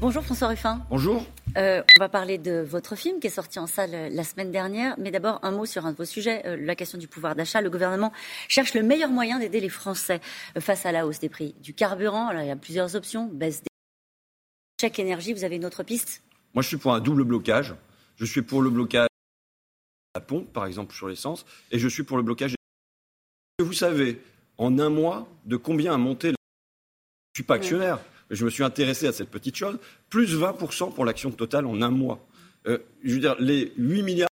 Bonjour François Ruffin. Bonjour. Euh, on va parler de votre film qui est sorti en salle euh, la semaine dernière. Mais d'abord, un mot sur un de vos sujets, euh, la question du pouvoir d'achat. Le gouvernement cherche le meilleur moyen d'aider les Français face à la hausse des prix du carburant. Alors, il y a plusieurs options. Baisse des chèques énergie. Vous avez une autre piste? Moi, je suis pour un double blocage. Je suis pour le blocage à la pompe, par exemple, sur l'essence. Et je suis pour le blocage. Vous savez, en un mois, de combien a monté. Je ne suis pas actionnaire je me suis intéressé à cette petite chose, plus 20% pour l'action totale en un mois. Euh, je veux dire, les 8 milliards,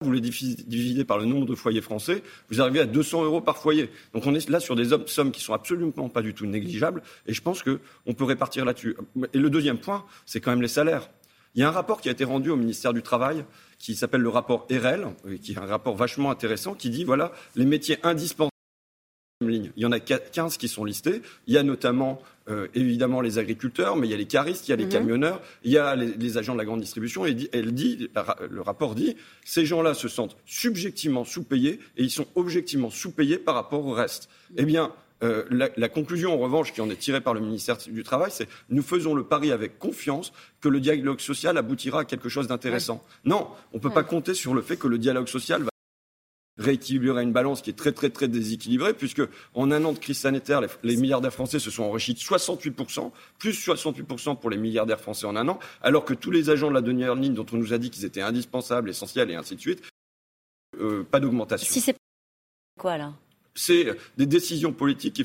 vous les divisez par le nombre de foyers français, vous arrivez à 200 euros par foyer. Donc on est là sur des sommes qui sont absolument pas du tout négligeables, et je pense qu'on peut répartir là-dessus. Et le deuxième point, c'est quand même les salaires. Il y a un rapport qui a été rendu au ministère du Travail qui s'appelle le rapport RL, qui est un rapport vachement intéressant, qui dit voilà les métiers indispensables. Il y en a 15 qui sont listés. Il y a notamment euh, évidemment les agriculteurs, mais il y a les caristes, il y a les mhm. camionneurs, il y a les, agents de la grande distribution. Et elle dit, le rapport dit, ces gens-là se sentent subjectivement sous-payés et ils sont objectivement sous-payés par rapport au reste. Eh bien, euh, la, conclusion, en revanche, qui en est tirée par le ministère du Travail, c'est nous faisons le pari avec confiance que le dialogue social aboutira à quelque chose d'intéressant. Non, on ne peut pas compter sur le fait que le dialogue social va rééquilibrer une balance qui est très très très déséquilibrée, puisque en un an de crise sanitaire, les, milliardaires français se sont enrichis de 68%, plus 68% pour les milliardaires français en un an, alors que tous les agents de la dernière ligne dont on nous a dit qu'ils étaient indispensables, essentiels et ainsi de suite, euh, pas d'augmentation. Si c'est quoi là? C'est des décisions politiques qui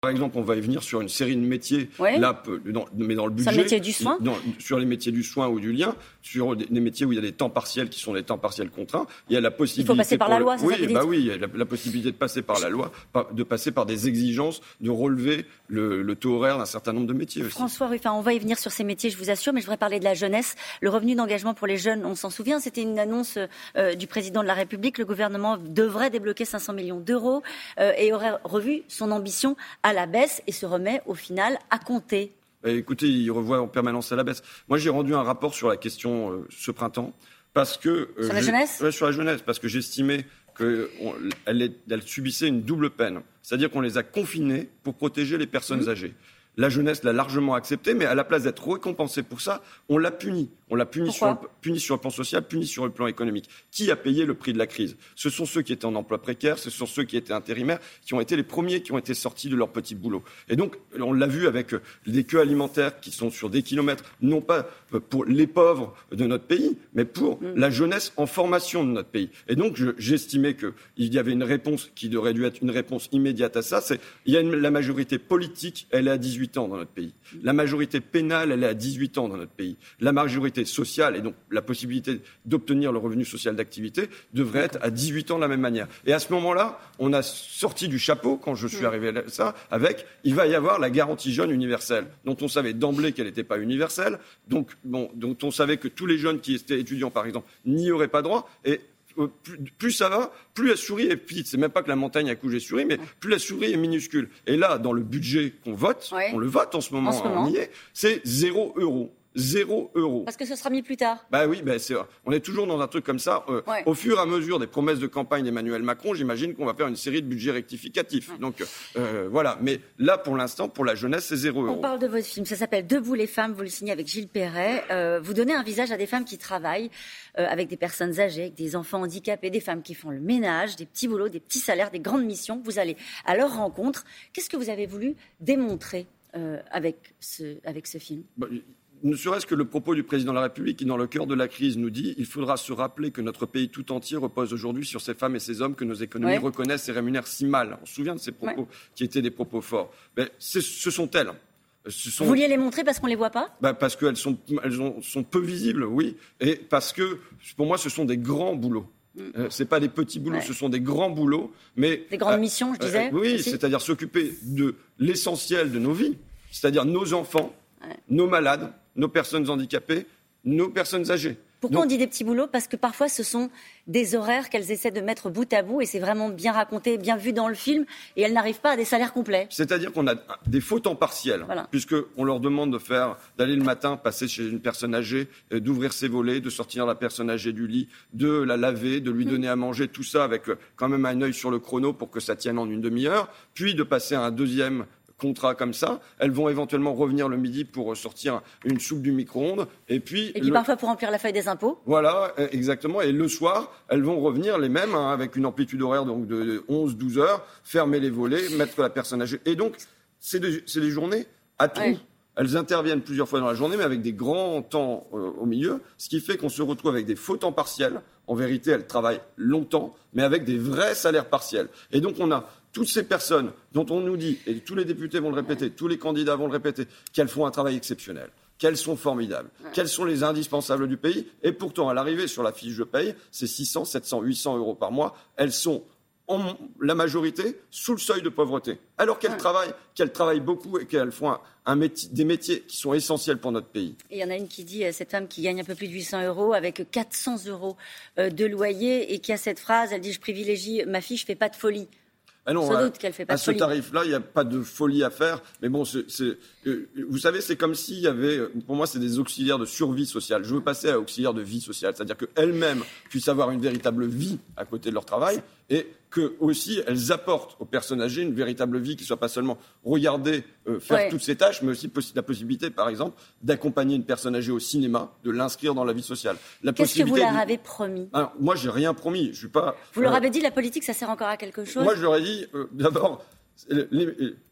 par exemple, on va y venir sur une série de métiers, là, mais dans le budget. Sur métier du soin Sur les métiers du soin ou du lien, sur des, métiers où il y a des temps partiels qui sont des temps partiels contraints. Il y a la possibilité. Il faut passer par la loi, Oui, bah oui, il y a la, possibilité de passer par la loi, de passer par des exigences, de relever le, taux horaire d'un certain nombre de métiers aussi. François Ruffin, on va y venir sur ces métiers, je vous assure, mais je voudrais parler de la jeunesse. Le revenu d'engagement pour les jeunes, on s'en souvient, c'était une annonce euh, du président de la République. Le gouvernement devrait débloquer 500 millions d'euros euh, et aurait revu son ambition à la baisse et se remet au final à compter bah, Écoutez, il revoit en permanence à la baisse. Moi, j'ai rendu un rapport sur la question euh, ce printemps parce que euh, sur la jeunesse, sur la jeunesse, parce que j'estimais qu'elle elle subissait une double peine, c'est-à-dire qu'on les a confinés pour protéger les personnes mmh. âgées. La jeunesse l'a largement accepté, mais à la place d'être récompensée pour ça, on l'a puni. On l'a puni sur, le, puni sur le plan social, puni sur le plan économique. Qui a payé le prix de la crise? Ce sont ceux qui étaient en emploi précaire, ce sont ceux qui étaient intérimaires, qui ont été les premiers qui ont été sortis de leur petit boulot. Et donc, on l'a vu avec des queues alimentaires qui sont sur des kilomètres, non pas pour les pauvres de notre pays, mais pour mm. la jeunesse en formation de notre pays. Et donc, j'estimais qu'il y avait une réponse qui aurait dû être une réponse immédiate à ça. C'est il y a la majorité politique, elle est à 18 ans dans notre pays. La majorité pénale, elle est à 18 ans dans notre pays. La majorité sociale et donc la possibilité d'obtenir le revenu social d'activité devrait être à 18 ans de la même manière. Et à ce moment-là, on a sorti du chapeau, quand je suis arrivé à ça, avec il va y avoir la garantie jeune universelle, dont on savait d'emblée qu'elle n'était pas universelle, donc, bon, dont on savait que tous les jeunes qui étaient étudiants, par exemple, n'y auraient pas droit. Et euh, plus, ça va, plus la souris est petite. C'est même pas que la montagne a couché souris, mais plus la souris est minuscule. Et là, dans le budget qu'on vote, on le vote en ce moment, en ce c'est zéro euro. Zéro euro. Parce que ce sera mis plus tard. Bah oui, bah on est toujours dans un truc comme ça. Euh, au fur et à mesure des promesses de campagne d'Emmanuel Macron, j'imagine qu'on va faire une série de budgets rectificatifs. Donc euh, voilà. Mais là, pour l'instant, pour la jeunesse, c'est zéro euro. On parle de votre film. Ça s'appelle Debout les femmes. Vous le signez avec Gilles Perret. Euh, vous donnez un visage à des femmes qui travaillent avec des personnes âgées, avec des enfants handicapés, des femmes qui font le ménage, des petits boulots, des petits salaires, des grandes missions. Vous allez à leur rencontre. Qu'est-ce que vous avez voulu démontrer avec ce, avec ce film? Bah, ne serait-ce que le propos du président de la République qui, dans le cœur de la crise, nous dit il faudra se rappeler que notre pays tout entier repose aujourd'hui sur ces femmes et ces hommes que nos économies reconnaissent et rémunèrent si mal. On se souvient de ces propos qui étaient des propos forts. Mais ce sont elles. Vous vouliez les montrer parce qu'on ne les voit pas? Bah Parce qu'elles sont, elles sont peu visibles, oui. Et parce que, pour moi, ce sont des grands boulots. Mm. Euh, ce n'est pas des petits boulots, ce sont des grands boulots. Mais, des grandes euh, missions, je disais. Euh, oui, c'est-à-dire s'occuper de l'essentiel de nos vies, c'est-à-dire nos enfants, nos malades, nos personnes handicapées, nos personnes âgées. Pourquoi on dit des petits boulots? Parce que parfois ce sont des horaires qu'elles essaient de mettre bout à bout et c'est vraiment bien raconté, bien vu dans le film et elles n'arrivent pas à des salaires complets. C'est-à-dire qu'on a des faux temps partiels, puisqu'on leur demande de faire, d'aller le matin, passer chez une personne âgée, euh, d'ouvrir ses volets, de sortir la personne âgée du lit, de la laver, de lui mmh. donner à manger, tout ça avec euh, quand même un œil sur le chrono pour que ça tienne en une demi-heure, puis de passer à un deuxième contrat comme ça. Elles vont éventuellement revenir le midi pour sortir une soupe du micro-ondes. Et puis, et puis parfois pour remplir la feuille des impôts. Voilà, e, exactement. Et le soir, elles vont revenir les mêmes, hein, avec une amplitude horaire donc de 11-12 heures, fermer les volets, mettre la personne âgée. Et donc, c'est des, des, journées à tout. Elles interviennent plusieurs fois dans la journée, mais avec des grands temps euh, au milieu, ce qui fait qu'on se retrouve avec des faux temps partiels. En vérité, elles travaillent longtemps, mais avec des vrais salaires partiels. Et donc, on a toutes ces personnes dont on nous dit, et tous les députés vont le répéter, tous les candidats vont le répéter, qu'elles font un travail exceptionnel, qu'elles sont formidables, qu'elles sont les indispensables du pays. Et pourtant, à l'arrivée sur la fiche de paye, c'est 600, 700, 800 euros par mois. Elles sont en la majorité sous le seuil de pauvreté, alors qu'elles travaillent, qu'elles travaillent beaucoup et qu'elles font un, métier, des métiers qui sont essentiels pour notre pays. Et il y en a une qui dit, euh, cette femme qui gagne un peu plus de 800 euros avec 400 euros euh, de loyer et qui a cette phrase, elle dit, je privilégie ma fille, je fais pas de folie. Ah non, à, fait pas à ce tarif-là, il n'y a pas de folie à faire. Mais bon, euh, vous savez, c'est comme s'il y avait, pour moi, c'est des auxiliaires de survie sociale. Je veux passer à auxiliaires de vie sociale, c'est-à-dire qu'elles-mêmes puissent avoir une véritable vie à côté de leur travail et que aussi elles apportent aux personnes âgées une véritable vie qui soit pas seulement regarder euh, faire toutes ces tâches, mais aussi la possibilité, par exemple, d'accompagner une personne âgée au cinéma, de l'inscrire dans la vie sociale. Qu'est-ce que vous leur avez promis? Alors, Moi, j'ai rien promis. Je suis pas. Vous leur euh, avez dit la politique, ça sert encore à quelque chose? Moi, je leur ai dit euh, d'abord,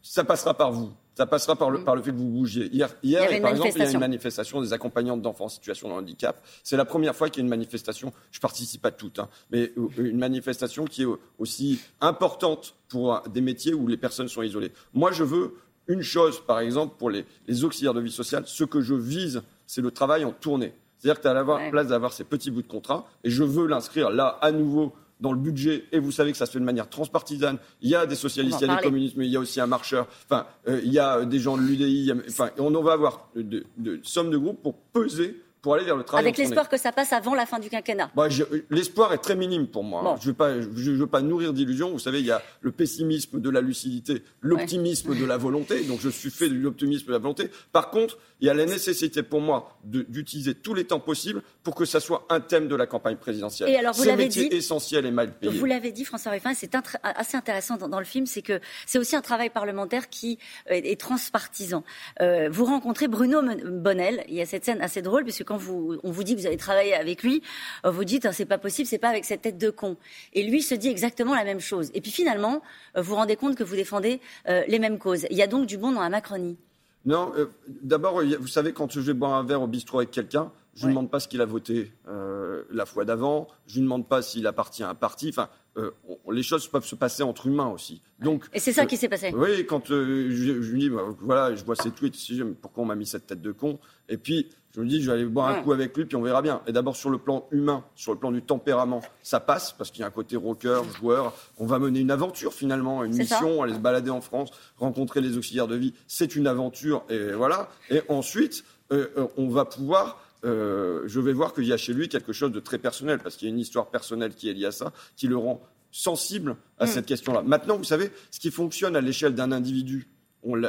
ça passera par vous. Ça passera par le, mm. par le fait que vous bougiez. Hier, hier par exemple, il y a une manifestation des accompagnantes d'enfants en situation de handicap. C'est la première fois qu'il y a une manifestation, je participe à toutes, hein, mais euh, une manifestation qui est aussi importante pour des métiers où les personnes sont isolées. Moi, je veux une chose, par exemple, pour les, les auxiliaires de vie sociale, ce que je vise, c'est le travail en tournée. C'est-à-dire que tu as la place d'avoir ces petits bouts de contrat, et je veux l'inscrire là, à nouveau, dans le budget, et vous savez que ça se fait de manière transpartisane. Il y a des socialistes, il y a des communistes, mais il y a aussi un marcheur. Enfin, euh, il y a des gens de l'UDI. Enfin, on va avoir de, de sommes de groupes pour peser pour aller vers le travail. Avec l'espoir que ça passe avant la fin du quinquennat. Bah, l'espoir est très minime pour moi. Je ne veux, pas nourrir d'illusions. Vous savez, il y a le pessimisme de la lucidité, l'optimisme de la volonté. Donc je suis fait de l'optimisme de la volonté. Par contre, il y a la nécessité pour moi d'utiliser tous les temps possibles pour que ça soit un thème de la campagne présidentielle. Et alors vous l'avez dit, essentiel et mal payé. Vous l'avez dit, François Ruffin, c'est assez intéressant dans, le film, c'est que c'est aussi un travail parlementaire qui euh, est transpartisan. Euh, vous rencontrez Bruno Bonnel. Il y a cette scène assez drôle puisque quand on vous dit que vous allez travailler avec lui, euh, vous dites hein, c'est pas possible, c'est pas avec cette tête de con. Et lui se dit exactement la même chose. Et puis finalement, vous vous rendez compte que vous défendez les mêmes causes. Il y a donc du bon dans la Macronie. Non, euh, d'abord, vous savez, quand je vais boire un verre au bistrot avec quelqu'un, je ne demande pas ce qu'il a voté euh, la fois d'avant, je ne demande pas s'il appartient à un parti. Enfin, euh, les choses peuvent se passer entre humains aussi. Donc, Et c'est ça qui s'est passé Oui, quand je, je, lui dis, bah, voilà, je vois ses tweets, pourquoi on m'a mis cette tête de con? Et puis, je me dis, je vais aller boire un coup avec lui, puis on verra bien. Et d'abord, sur le plan humain, sur le plan du tempérament, ça passe, parce qu'il y a un côté rocker, joueur. On va mener une aventure, finalement, une mission, aller se balader en France, rencontrer les auxiliaires de vie. C'est une aventure, et voilà. Et ensuite, euh, euh, on va pouvoir euh, je vais voir qu'il y a chez lui quelque chose de très personnel, parce qu'il y a une histoire personnelle qui est liée à ça, qui le rend sensible à mm. cette question-là. Maintenant, vous savez, ce qui fonctionne à l'échelle d'un individu on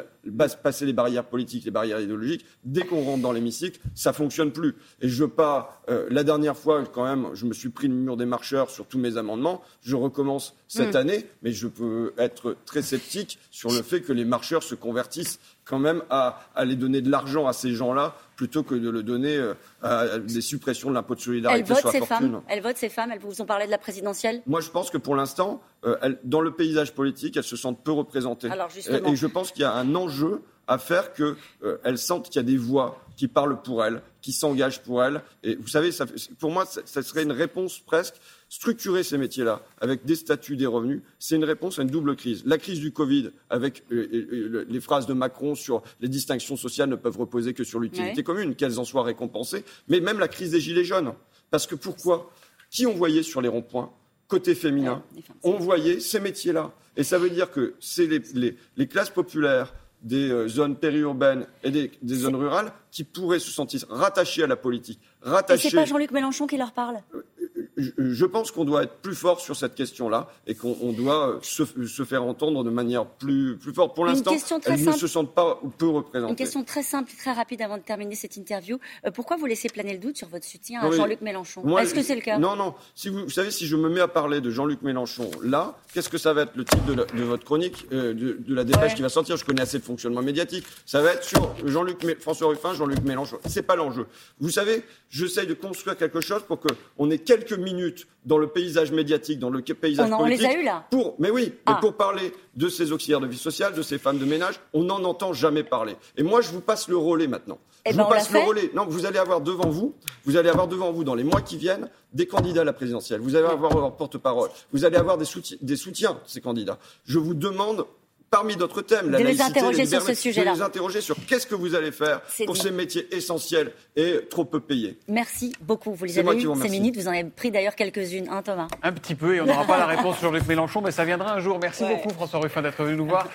passer les barrières politiques, les barrières idéologiques. Dès qu'on rentre dans l'hémicycle, ça fonctionne plus. Et je pas. Euh, la dernière fois, quand même, je me suis pris le mur des marcheurs sur tous mes amendements. Je recommence cette mm. année, mais je peux être très sceptique sur le fait que les marcheurs se convertissent quand même à aller donner de l'argent à ces gens-là plutôt que de le donner euh, à des suppressions de l'impôt de solidarité sur la fortune. Femmes. Elles votent ces femmes, elles vous ont parlé de la présidentielle Moi, je pense que pour l'instant, euh, dans le paysage politique, elles se sentent peu représentées. et, je pense qu'il y a un enjeu à faire qu'elles euh, sentent qu'il y a des voix qui parlent pour elles, qui s'engagent pour elles. Et vous savez, ça, pour moi, ça serait une réponse presque structurer ces métiers-là avec des statuts, des revenus, c'est une réponse à une double crise. La crise du Covid, avec euh, euh, les phrases de Macron sur les distinctions sociales ne peuvent reposer que sur l'utilité commune, qu'elles en soient récompensées, mais même la crise des Gilets jaunes. Parce que pourquoi? Qui on voyait sur les ronds-points Côté féminin, on voyait ces métiers-là. Et ça veut dire que c'est les, classes populaires, des euh, zones périurbaines et des, zones rurales qui pourraient se sentir rattachées à la politique. Rattachées... Et c'est pas Jean-Luc Mélenchon qui leur parle? Je pense qu'on doit être plus fort sur cette question-là et qu'on doit se, se, faire entendre de manière plus, plus forte. Pour l'instant, elles ne se sentent pas peu représentées. Une question très simple, très rapide avant de terminer cette interview. Euh, pourquoi vous laissez planer le doute sur votre soutien à Jean-Luc Mélenchon? Est-ce que c'est le cas? Non, non. Si vous, vous, savez, si je me mets à parler de Jean-Luc Mélenchon là, qu'est-ce que ça va être le titre de, votre chronique, euh, de, la dépêche qui va sortir? Je connais assez de fonctionnement médiatique. Ça va être sur Jean-Luc, François Ruffin, Jean-Luc Mélenchon. C'est pas l'enjeu. Vous savez, j'essaye de construire quelque chose pour qu'on ait quelques minutes dans le paysage médiatique, dans le paysage on, politique. On les a eu là. Pour, mais oui, mais ah. pour parler de ces auxiliaires de vie sociale, de ces femmes de ménage, on n'en entend jamais parler. Et moi, je vous passe le relais maintenant. Et je ben vous passe le relais. Non, vous allez avoir devant vous, vous allez avoir devant vous dans les mois qui viennent des candidats à la présidentielle. Vous allez avoir leur porte-parole. Vous allez avoir des, soutiens, des soutiens de ces candidats. Je vous demande parmi d'autres thèmes, la de les interroger sur ce sujet-là. De les interroger sur qu'est-ce que vous allez faire pour ces métiers essentiels et trop peu payés. Merci beaucoup. Vous les avez eu ces minutes. Vous en avez pris d'ailleurs quelques-unes, hein, Thomas? Un petit peu, et on n'aura pas la réponse sur Luc Mélenchon, mais ça viendra un jour. Merci beaucoup, François Ruffin, d'être venu nous voir.